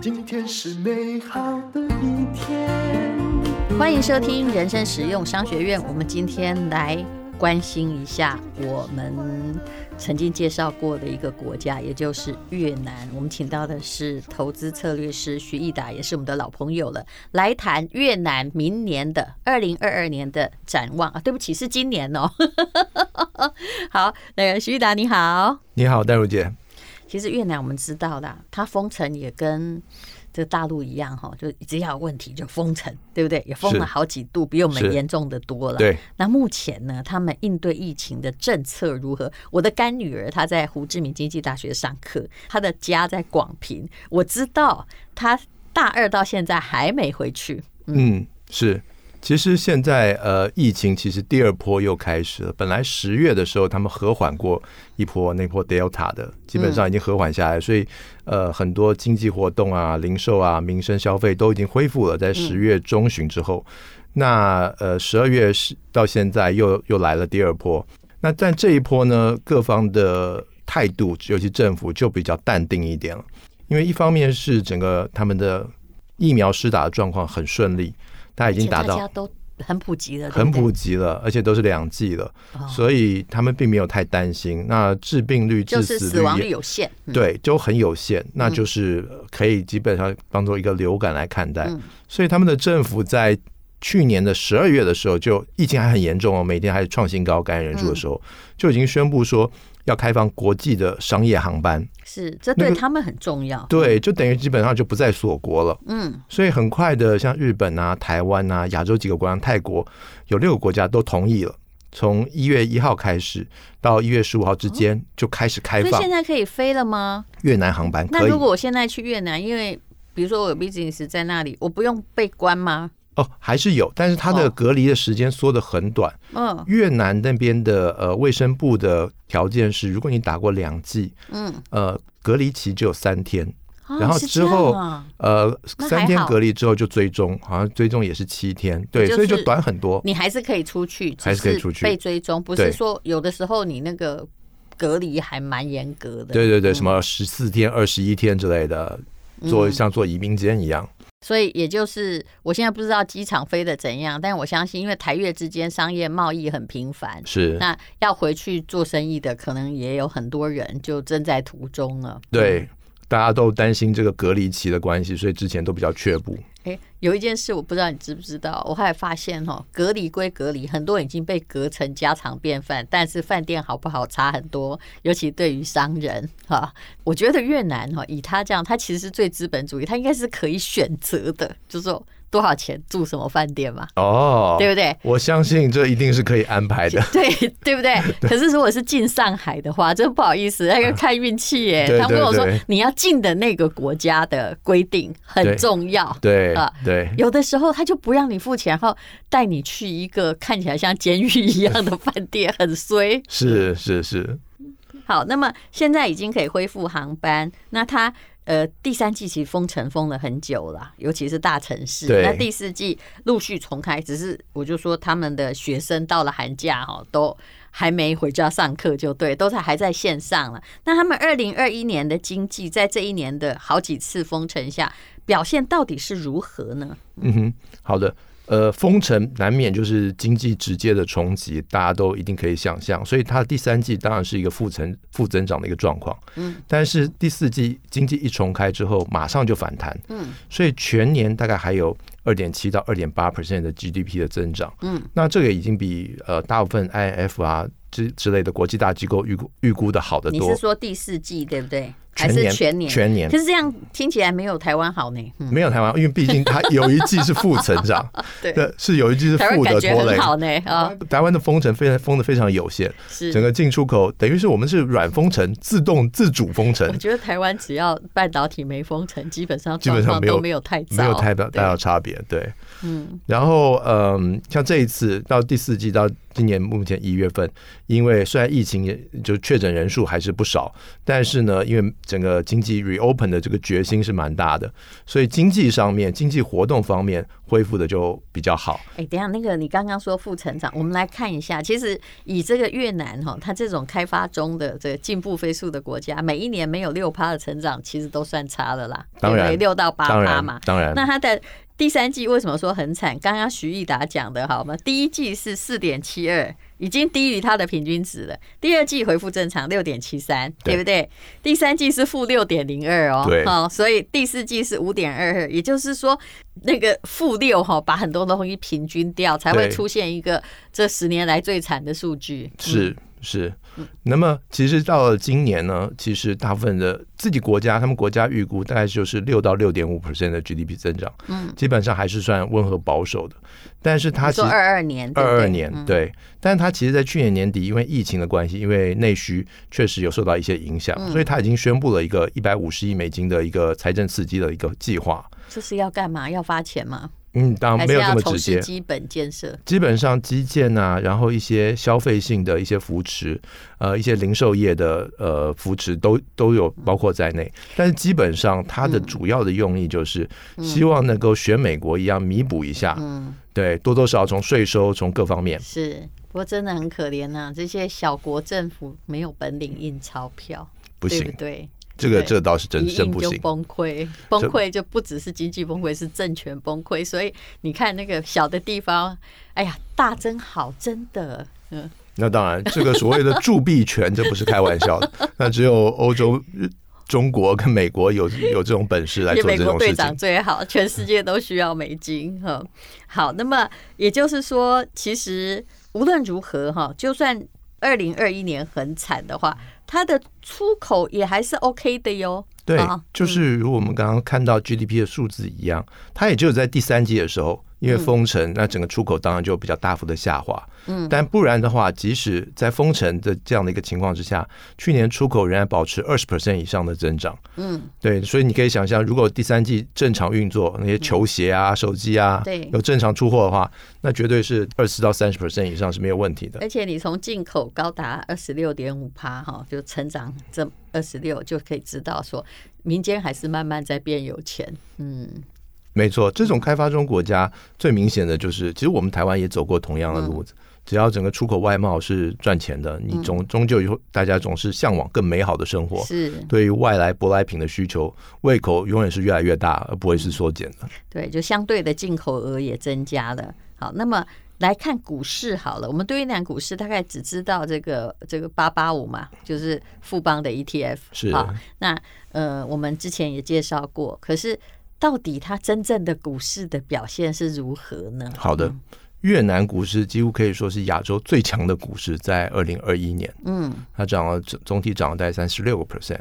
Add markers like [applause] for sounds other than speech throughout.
今天是美好的一天。欢迎收听人生实用商学院。我们今天来关心一下我们曾经介绍过的一个国家，也就是越南。我们请到的是投资策略师徐益达，也是我们的老朋友了，来谈越南明年的二零二二年的展望啊。对不起，是今年哦。[laughs] 好，那个徐益达你好，你好，戴茹姐。其实越南我们知道啦，它封城也跟这大陆一样哈，就只要有问题就封城，对不对？也封了好几度，比我们严重的多了。对。那目前呢，他们应对疫情的政策如何？我的干女儿她在胡志明经济大学上课，她的家在广平，我知道她大二到现在还没回去。嗯，嗯是。其实现在呃，疫情其实第二波又开始了。本来十月的时候，他们和缓过一波，那波 Delta 的基本上已经和缓下来，所以呃，很多经济活动啊、零售啊、民生消费都已经恢复了。在十月中旬之后，那呃，十二月是到现在又又来了第二波。那但这一波呢，各方的态度，尤其政府就比较淡定一点了，因为一方面是整个他们的疫苗施打的状况很顺利。他已经达到，大家都很普及了，很普及了，而且都是两剂了，所以他们并没有太担心。那致病率、致死率、死亡率有限，对，就很有限，那就是可以基本上当做一个流感来看待。所以他们的政府在去年的十二月的时候，就疫情还很严重哦，每天还是创新高感染人数的时候，就已经宣布说。要开放国际的商业航班，是这对他们很重要。那个、对，就等于基本上就不再锁国了。嗯，所以很快的，像日本啊、台湾啊、亚洲几个国家、泰国有六个国家都同意了，从一月一号开始到一月十五号之间就开始开放。所以现在可以飞了吗？越南航班可以。那如果我现在去越南，因为比如说我有 business 在那里，我不用被关吗？哦，还是有，但是它的隔离的时间缩得很短。嗯，越南那边的呃卫生部的条件是，如果你打过两剂，嗯，呃，隔离期只有三天，然后之后呃三天隔离之后就追踪，好像追踪也是七天，对，所以就短很多。你还是可以出去，还是可以出去。被追踪，不是说有的时候你那个隔离还蛮严格的。对对对，什么十四天、二十一天之类的，做像做移民监一样。所以也就是，我现在不知道机场飞的怎样，但我相信，因为台越之间商业贸易很频繁，是那要回去做生意的，可能也有很多人就正在途中了。对，嗯、大家都担心这个隔离期的关系，所以之前都比较却步。欸、有一件事我不知道你知不知道，我还发现哦，隔离归隔离，很多人已经被隔成家常便饭，但是饭店好不好差很多，尤其对于商人哈，我觉得越南哈，以他这样，他其实是最资本主义，他应该是可以选择的，就是说。多少钱住什么饭店嘛？哦，对不对？我相信这一定是可以安排的。[laughs] 对，对不对？[laughs] 可是如果是进上海的话，这不好意思，那个看运气耶。他跟我说，你要进的那个国家的规定很重要。对啊，对。有的时候他就不让你付钱，然后带你去一个看起来像监狱一样的饭店，很衰。是是是。好，那么现在已经可以恢复航班，那他。呃，第三季其实封城封了很久了，尤其是大城市。那第四季陆续重开，只是我就说他们的学生到了寒假哈，都还没回家上课，就对，都在还在线上了。那他们二零二一年的经济在这一年的好几次封城下表现到底是如何呢？嗯哼，好的。呃，封城难免就是经济直接的冲击，大家都一定可以想象，所以它的第三季当然是一个负增负增长的一个状况。嗯，但是第四季经济一重开之后，马上就反弹。嗯，所以全年大概还有二点七到二点八 percent 的 GDP 的增长。嗯，那这个已经比呃大部分 IMF 啊之之类的国际大机构预估预估的好得多。你是说第四季对不对？还是全年，全年，可是这样听起来没有台湾好呢。嗯、没有台湾，因为毕竟它有一季是负成长，[laughs] 对，是有一季是负的拖累。好呢啊，台湾的封城非常封的非常有限，是整个进出口等于是我们是软封城，自动自主封城。我觉得台湾只要半导体没封城，基本上基本上都没有太没有太大大的差别。对，嗯，然后嗯，像这一次到第四季到。今年目前一月份，因为虽然疫情也就确诊人数还是不少，但是呢，因为整个经济 reopen 的这个决心是蛮大的，所以经济上面、经济活动方面恢复的就比较好。哎，等一下，那个你刚刚说负成长，我们来看一下，其实以这个越南哈，它这种开发中的这个进步飞速的国家，每一年没有六趴的成长，其实都算差的啦。当然，六到八趴嘛，当然。那它的第三季为什么说很惨？刚刚徐毅达讲的好吗？第一季是四点七二，已经低于它的平均值了。第二季恢复正常六点七三，对不对？第三季是负六点零二哦，好，所以第四季是五点二二，也就是说那个负六哈，把很多东西平均掉，才会出现一个这十年来最惨的数据。是。是，那么其实到了今年呢，其实大部分的自己国家，他们国家预估大概就是六到六点五 percent 的 GDP 增长，嗯，基本上还是算温和保守的。但是它其实二二年，二二年对，但是它其实，在去年年底，因为疫情的关系，因为内需确实有受到一些影响，所以它已经宣布了一个一百五十亿美金的一个财政刺激的一个计划。这是要干嘛？要发钱吗？嗯，当然没有这么直接。基本建设，基本上基建啊，然后一些消费性的一些扶持，呃，一些零售业的呃扶持都都有包括在内。但是基本上它的主要的用意就是希望能够学美国一样弥补一下，嗯，对，多多少少从税收从各方面。是，不过真的很可怜呐，这些小国政府没有本领印钞票，不行，对。这个这倒是真真不行，崩溃崩溃就不只是经济崩溃，是政权崩溃。所以你看那个小的地方，哎呀，大真好，真的。嗯，那当然，这个所谓的铸币权，这不是开玩笑的。那只有欧洲、中国跟美国有有这种本事来做这种事情。美国队长最好，全世界都需要美金。哈，好，那么也就是说，其实无论如何哈，就算二零二一年很惨的话。它的出口也还是 OK 的哟。对，就是如果我们刚刚看到 GDP 的数字一样，它也只有在第三季的时候。因为封城，那整个出口当然就比较大幅的下滑。嗯，但不然的话，即使在封城的这样的一个情况之下，去年出口仍然保持二十 percent 以上的增长。嗯，对，所以你可以想象，如果第三季正常运作，那些球鞋啊、手机啊，对，有正常出货的话，那绝对是二十到三十 percent 以上是没有问题的。而且你从进口高达二十六点五趴哈，就成长这二十六，就可以知道说，民间还是慢慢在变有钱。嗯。没错，这种开发中国家最明显的就是，其实我们台湾也走过同样的路子。只要整个出口外贸是赚钱的，你终终究以后大家总是向往更美好的生活。是对于外来舶来品的需求，胃口永远是越来越大，而不会是缩减的。对，就相对的进口额也增加了。好，那么来看股市好了，我们对于南股市大概只知道这个这个八八五嘛，就是富邦的 ETF。是好，那呃，我们之前也介绍过，可是。到底它真正的股市的表现是如何呢？好的，越南股市几乎可以说是亚洲最强的股市，在二零二一年，嗯，它涨了总总体涨了大概三十六个 percent，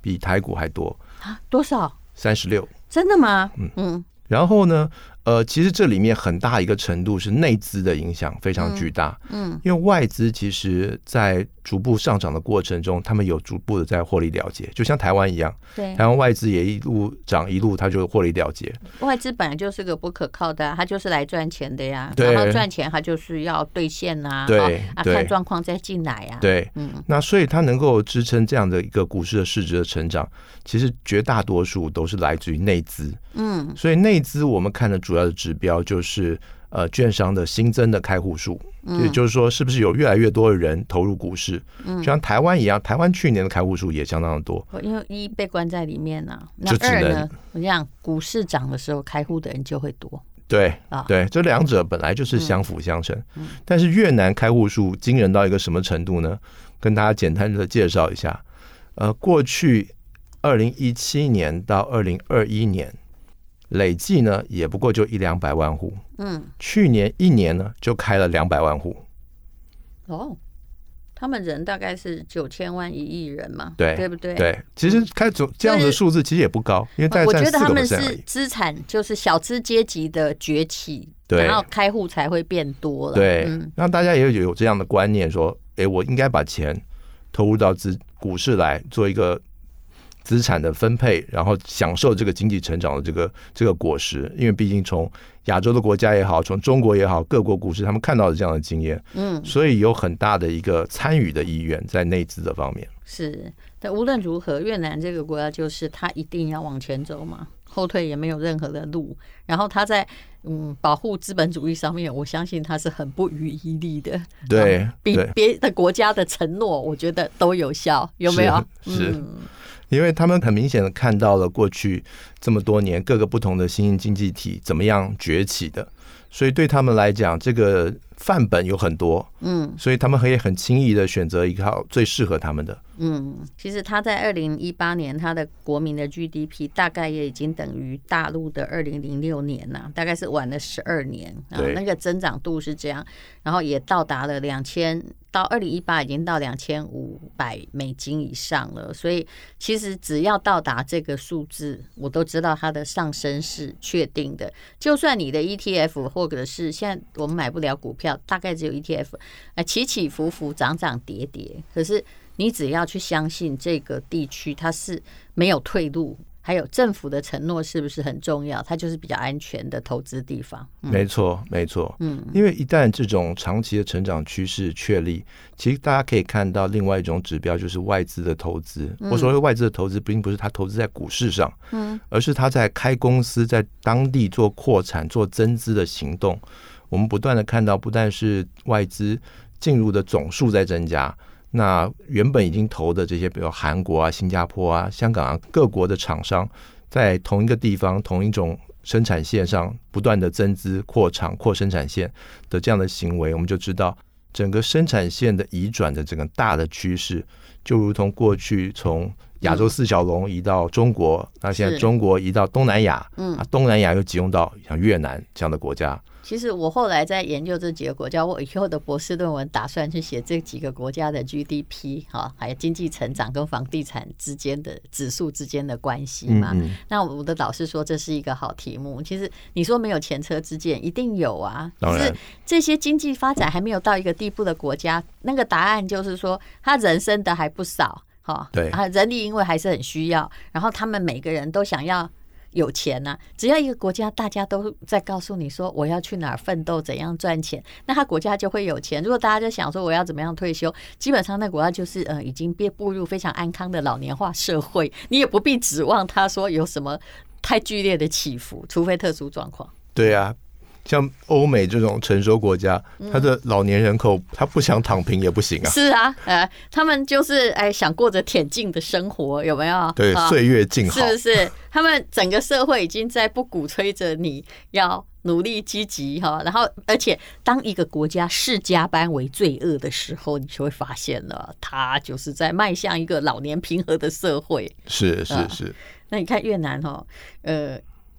比台股还多啊？多少？三十六？真的吗？嗯嗯。然后呢？呃，其实这里面很大一个程度是内资的影响非常巨大，嗯，嗯，因为外资其实，在逐步上涨的过程中，他们有逐步的在获利了结，就像台湾一样，对，台湾外资也一路涨一路，它就获利了结。外资本来就是个不可靠的，它就是来赚钱的呀，然后赚钱它就是要兑现呐，对，啊，看状况再进来呀，对，嗯，那所以它能够支撑这样的一个股市的市值的成长，其实绝大多数都是来自于内资，嗯，所以内资我们看的主要。的指标就是呃，券商的新增的开户数，也就是说，是不是有越来越多的人投入股市？嗯，就像台湾一样，台湾去年的开户数也相当的多。因为一被关在里面呢，那二呢，我讲股市涨的时候，开户的人就会多。对啊，对，这两者本来就是相辅相成。但是越南开户数惊人到一个什么程度呢？跟大家简单的介绍一下。呃，过去二零一七年到二零二一年。累计呢，也不过就一两百万户。嗯，去年一年呢，就开了两百万户。哦，他们人大概是九千万一亿人嘛，对，对不对？对，其实开总这样的数字其实也不高，因为大概占四个 percent 而已。我觉得他们是资产就是小资阶级的崛起，对，然后开户才会变多了。对，嗯，让大家也有有这样的观念，说，哎，我应该把钱投入到资股市来做一个。资产的分配，然后享受这个经济成长的这个这个果实。因为毕竟从亚洲的国家也好，从中国也好，各国股市他们看到的这样的经验，嗯，所以有很大的一个参与的意愿在内资的方面。是，但无论如何，越南这个国家就是它一定要往前走嘛，后退也没有任何的路。然后他在嗯保护资本主义上面，我相信他是很不遗余力的。对，比别的国家的承诺，我觉得都有效，有没有？是。是嗯因为他们很明显的看到了过去这么多年各个不同的新兴经济体怎么样崛起的，所以对他们来讲，这个范本有很多，嗯，所以他们可以很轻易的选择一套最适合他们的。嗯，其实他在二零一八年，他的国民的 GDP 大概也已经等于大陆的二零零六年呐，大概是晚了十二年啊，那个增长度是这样，然后也到达了两千，到二零一八已经到两千五百美金以上了，所以其实只要到达这个数字，我都知道它的上升是确定的。就算你的 ETF 或者是现在我们买不了股票，大概只有 ETF，哎，起起伏伏，涨涨跌跌，可是。你只要去相信这个地区它是没有退路，还有政府的承诺是不是很重要？它就是比较安全的投资地方。嗯、没错，没错。嗯，因为一旦这种长期的成长趋势确立，其实大家可以看到另外一种指标，就是外资的投资。我所谓外资的投资，并不是他投资在股市上，嗯，而是他在开公司，在当地做扩产、做增资的行动。我们不断的看到，不但是外资进入的总数在增加。那原本已经投的这些，比如韩国啊、新加坡啊、香港啊各国的厂商，在同一个地方、同一种生产线上不断的增资、扩厂、扩生产线的这样的行为，我们就知道整个生产线的移转的整个大的趋势，就如同过去从亚洲四小龙移到中国，那现在中国移到东南亚，嗯，东南亚又集中到像越南这样的国家。其实我后来在研究这几个国家，我以后的博士论文打算去写这几个国家的 GDP 哈，还有经济成长跟房地产之间的指数之间的关系嘛。嗯嗯，那我的导师说这是一个好题目。其实你说没有前车之鉴，一定有啊。可是这些经济发展还没有到一个地步的国家，那个答案就是说，他人生的还不少哈。对啊，人力因为还是很需要，然后他们每个人都想要。有钱呐、只要一个国家大家都在告诉你说我要去哪儿奋斗，怎样赚钱，那他国家就会有钱。如果大家就想说我要怎么样退休，基本上那国家就是呃已经变步入非常安康的老年化社会，你也不必指望他说有什么太剧烈的起伏，除非特殊状况。对啊。像欧美这种成熟国家，他的老年人口，他不想躺平也不行啊。是啊，呃，他们就是哎，想过着恬静的生活，有没有？对，岁月静好。是不是？他们整个社会已经在不鼓吹着你要努力积极哈。然后，而且当一个国家视加班为罪恶的时候，你就会发现了，他就是在迈向一个老年平和的社会。是是是。那你看越南哈，呃。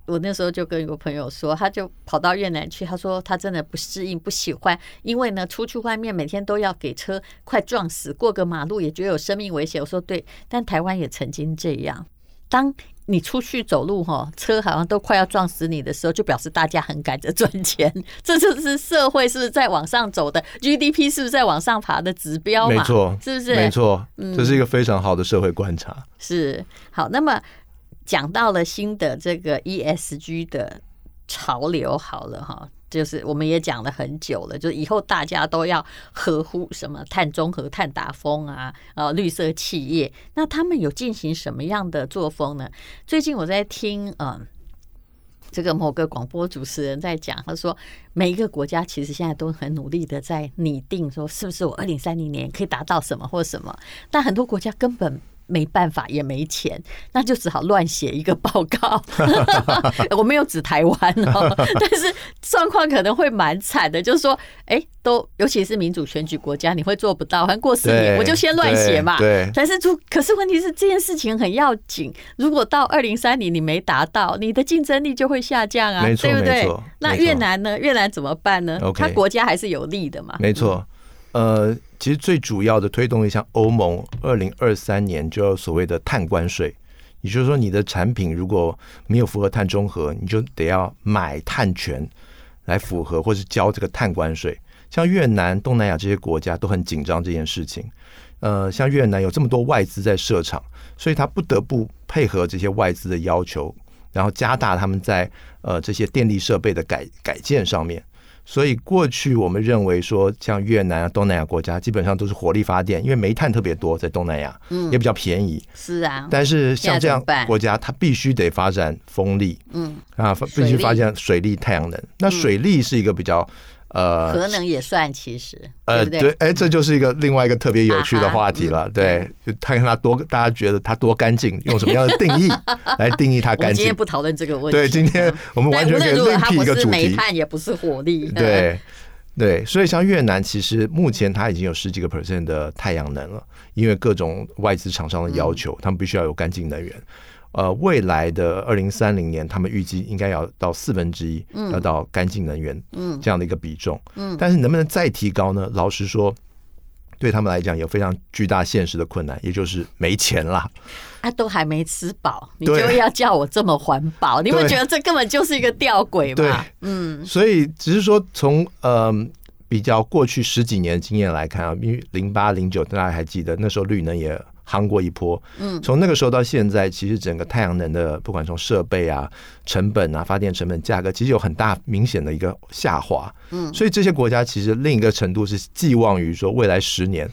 我那时候就跟一个朋友说，他就跑到越南去。他说他真的不适应，不喜欢，因为呢，出去外面每天都要给车快撞死，过个马路也觉得有生命危险。我说对，但台湾也曾经这样。当你出去走路哈，车好像都快要撞死你的时候，就表示大家很赶着赚钱。这就是社会是不是在往上走的？GDP 是不是在往上爬的指标嘛？没错，是不是？没错，这是一个非常好的社会观察。嗯、是好，那么。讲到了新的这个 ESG 的潮流，好了哈，就是我们也讲了很久了，就以后大家都要合乎什么碳中和、碳达峰啊，呃，绿色企业，那他们有进行什么样的作风呢？最近我在听，嗯，这个某个广播主持人在讲，他说每一个国家其实现在都很努力的在拟定，说是不是我二零三零年可以达到什么或什么，但很多国家根本。没办法，也没钱，那就只好乱写一个报告。[laughs] 我没有指台湾哦，[laughs] 但是状况可能会蛮惨的。就是说，哎，都尤其是民主选举国家，你会做不到。反正过十年，我就先乱写嘛。对。但是，就可是问题是，这件事情很要紧。如果到二零三零你没达到，你的竞争力就会下降啊，对不对？那越南呢？越南怎么办呢？他国家还是有利的嘛。没错。呃，其实最主要的推动力，像欧盟二零二三年就要所谓的碳关税，也就是说，你的产品如果没有符合碳中和，你就得要买碳权来符合，或是交这个碳关税。像越南、东南亚这些国家都很紧张这件事情。呃，像越南有这么多外资在设厂，所以他不得不配合这些外资的要求，然后加大他们在呃这些电力设备的改改建上面。所以过去我们认为说，像越南啊、东南亚国家，基本上都是火力发电，因为煤炭特别多，在东南亚，嗯，也比较便宜。是啊。但是像这样国家，它必须得发展风力，嗯啊，必须发展水力、太阳能。那水力是一个比较。呃，核能也算，其实，呃，对，对，哎，这就是一个另外一个特别有趣的话题了。啊、对，就看看它多，大家觉得它多干净，用什么样的定义 [laughs] 来定义它干净？今天不讨论这个问题。对，今天我们完全可以另辟一个主题。煤炭也不是火力。对，对，所以像越南，其实目前它已经有十几个 percent 的太阳能了，因为各种外资厂商的要求，他们必须要有干净能源。呃，未来的二零三零年，他们预计应该要到四分之一，要到干净能源，嗯，这样的一个比重，嗯，但是能不能再提高呢？老实说，对他们来讲有非常巨大现实的困难，也就是没钱啦。啊，都还没吃饱，你就要叫我这么环保？你会觉得这根本就是一个吊诡吗？对，嗯，所以只是说从呃比较过去十几年的经验来看啊，因为零八零九大家还记得那时候绿能也。夯过一波，嗯，从那个时候到现在，其实整个太阳能的，不管从设备啊、成本啊、发电成本、价格，其实有很大明显的一个下滑，嗯，所以这些国家其实另一个程度是寄望于说未来十年。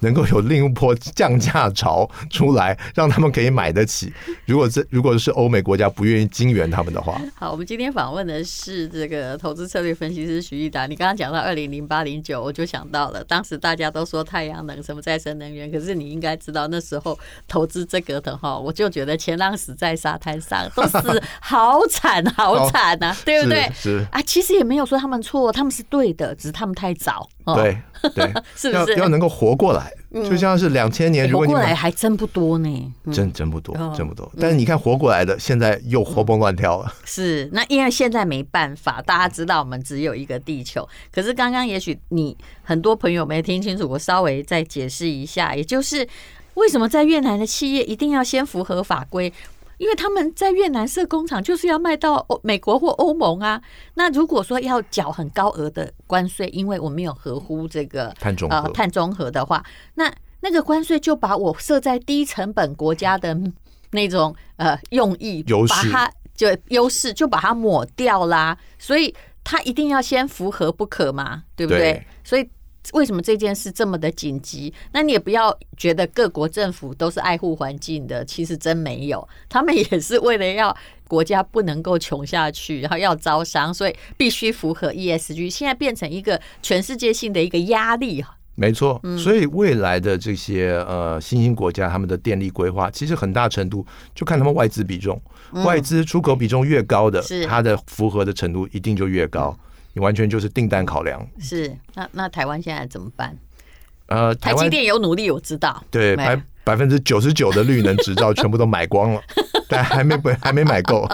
能够有另一波降价潮出来，让他们可以买得起。如果这如果是欧美国家不愿意金援他们的话，好，我们今天访问的是这个投资策略分析师徐奕达。你刚刚讲到二零零八零九，我就想到了，当时大家都说太阳能什么再生能源，可是你应该知道那时候投资这个的哈，我就觉得前浪死在沙滩上，都是好惨好惨呐、啊，对不对？是，是啊，其实也没有说他们错，他们是对的，只是他们太早。对 [laughs] 对，[laughs] 是不是要要能够活过来？就像是两千年，如果你活过来还真不多呢，真真不多，真不多。但是你看活过来的，现在又活蹦乱跳了。[laughs] 是，那因为现在没办法，大家知道我们只有一个地球。可是刚刚也许你很多朋友没听清楚，我稍微再解释一下，也就是为什么在越南的企业一定要先符合法规。因为他们在越南设工厂，就是要卖到欧美国或欧盟啊。那如果说要缴很高额的关税，因为我没有合乎这个碳中呃碳中和的话，那那个关税就把我设在低成本国家的那种呃用意，把它就优势就把它抹掉啦。所以它一定要先符合不可嘛，对不对？所以。为什么这件事这么的紧急？那你也不要觉得各国政府都是爱护环境的，其实真没有，他们也是为了要国家不能够穷下去，然后要招商，所以必须符合 ESG。现在变成一个全世界性的一个压力。没错，所以未来的这些呃新兴国家，他们的电力规划，其实很大程度就看他们外资比重，外资出口比重越高的，它的符合的程度一定就越高。你完全就是订单考量。是，那那台湾现在怎么办？呃，台积电有努力，我知道。对，百百分之九十九的绿能执照全部都买光了，[laughs] 但还没还没买够。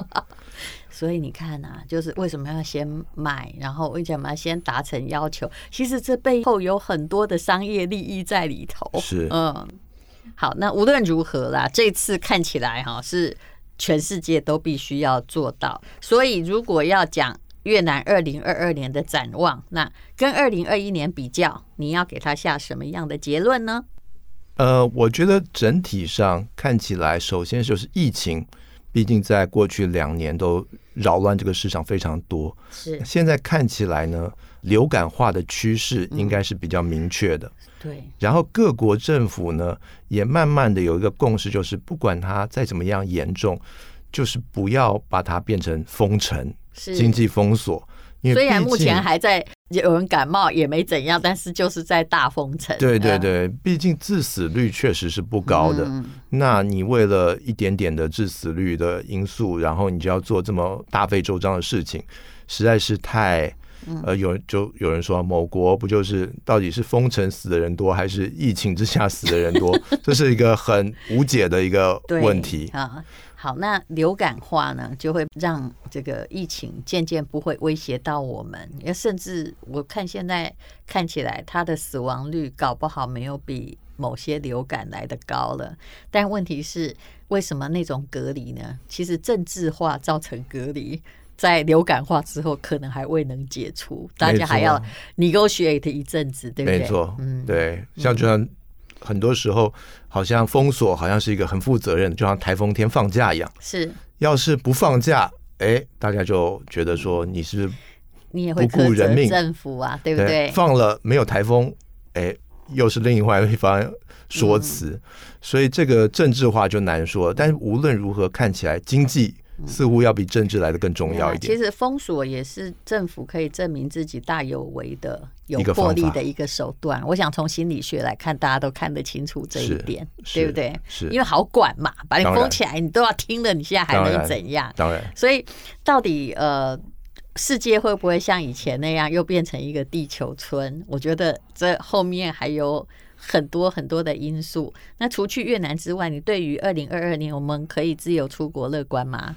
所以你看啊，就是为什么要先买，然后为什么要先达成要求？其实这背后有很多的商业利益在里头。是，嗯。好，那无论如何啦，这次看起来哈是全世界都必须要做到。所以如果要讲。越南二零二二年的展望，那跟二零二一年比较，你要给他下什么样的结论呢？呃，我觉得整体上看起来，首先就是疫情，毕竟在过去两年都扰乱这个市场非常多。是，现在看起来呢，流感化的趋势应该是比较明确的。嗯、对。然后各国政府呢，也慢慢的有一个共识，就是不管它再怎么样严重，就是不要把它变成封城。经济封锁，虽然目前还在有人感冒也没怎样，但是就是在大封城。对对对，毕竟致死率确实是不高的。嗯。那你为了一点点的致死率的因素，然后你就要做这么大费周章的事情，实在是太……呃，有就有人说某国不就是到底是封城死的人多，还是疫情之下死的人多？[laughs] 这是一个很无解的一个问题啊。好，那流感化呢，就会让这个疫情渐渐不会威胁到我们。也甚至我看现在看起来，它的死亡率搞不好没有比某些流感来的高了。但问题是，为什么那种隔离呢？其实政治化造成隔离，在流感化之后，可能还未能解除，大家还要 negotiate 一阵子，对不对？没错，嗯，对，像就像。很多时候好像封锁好像是一个很负责任，就像台风天放假一样。是，要是不放假，哎，大家就觉得说你是你也会不顾人命，政府啊，对不对？对放了没有台风，哎，又是另外一番说辞，嗯、所以这个政治化就难说。但是无论如何，看起来经济。似乎要比政治来的更重要一点。其实封锁也是政府可以证明自己大有为的、有魄力的一个手段。我想从心理学来看，大家都看得清楚这一点，对不对？是因为好管嘛，把你封起来，你都要听了，你现在还能怎样？当然。所以到底呃，世界会不会像以前那样又变成一个地球村？我觉得这后面还有。很多很多的因素。那除去越南之外，你对于二零二二年我们可以自由出国乐观吗？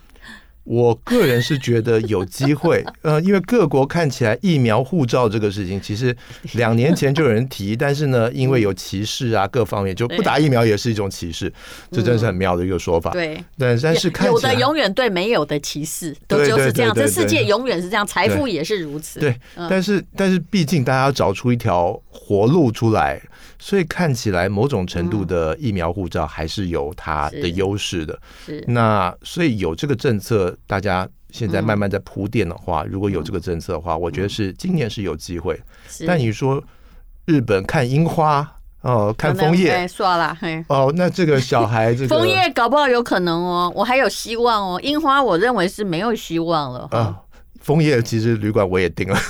我个人是觉得有机会，[laughs] 呃，因为各国看起来疫苗护照这个事情，其实两年前就有人提，但是呢，因为有歧视啊，各方面就不打疫苗也是一种歧视，这真是很妙的一个说法。对，但但是看有的永远对没有的歧视，都就是这样，这世界永远是这样，财富也是如此。对，但是但是毕竟大家要找出一条活路出来。所以看起来某种程度的疫苗护照还是有它的优势的。是。那所以有这个政策，大家现在慢慢在铺垫的话，如果有这个政策的话，我觉得是今年是有机会。但你说日本看樱花哦，看枫叶，算了。嘿哦，那这个小孩这个枫叶搞不好有可能哦，我还有希望哦。樱花我认为是没有希望了。啊，枫叶其实旅馆我也订了。[laughs]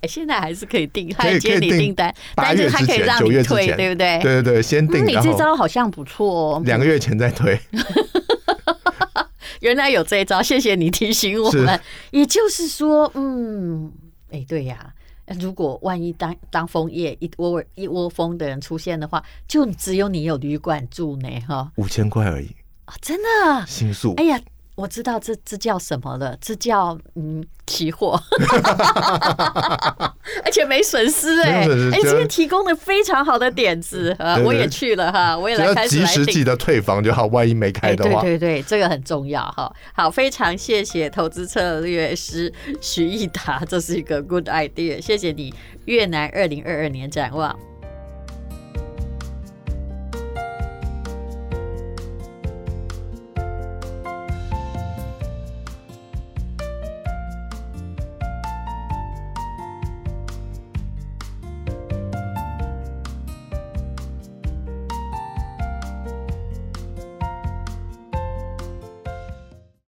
哎，现在还是可以订，他接你订单，但是他可以让你退，对不对？对对对，先订。你这招好像不错哦。两个月前再退。[laughs] [laughs] 原来有这一招，谢谢你提醒我们。也就是说，嗯，哎，对呀，如果万一当当枫叶一窝一窝蜂的人出现的话，就只有你有旅馆住呢，哈，五千块而已啊，真的，新宿。哎呀。我知道这这叫什么了，这叫嗯期货，[laughs] 而且没损失哎、欸，哎，今天提供的非常好的点子啊，我也去了哈，我也来开始来及时记得退房就好，万一没开的话，对对对，这个很重要哈。好，非常谢谢投资策略师徐益达，这是一个 good idea，谢谢你。越南二零二二年展望。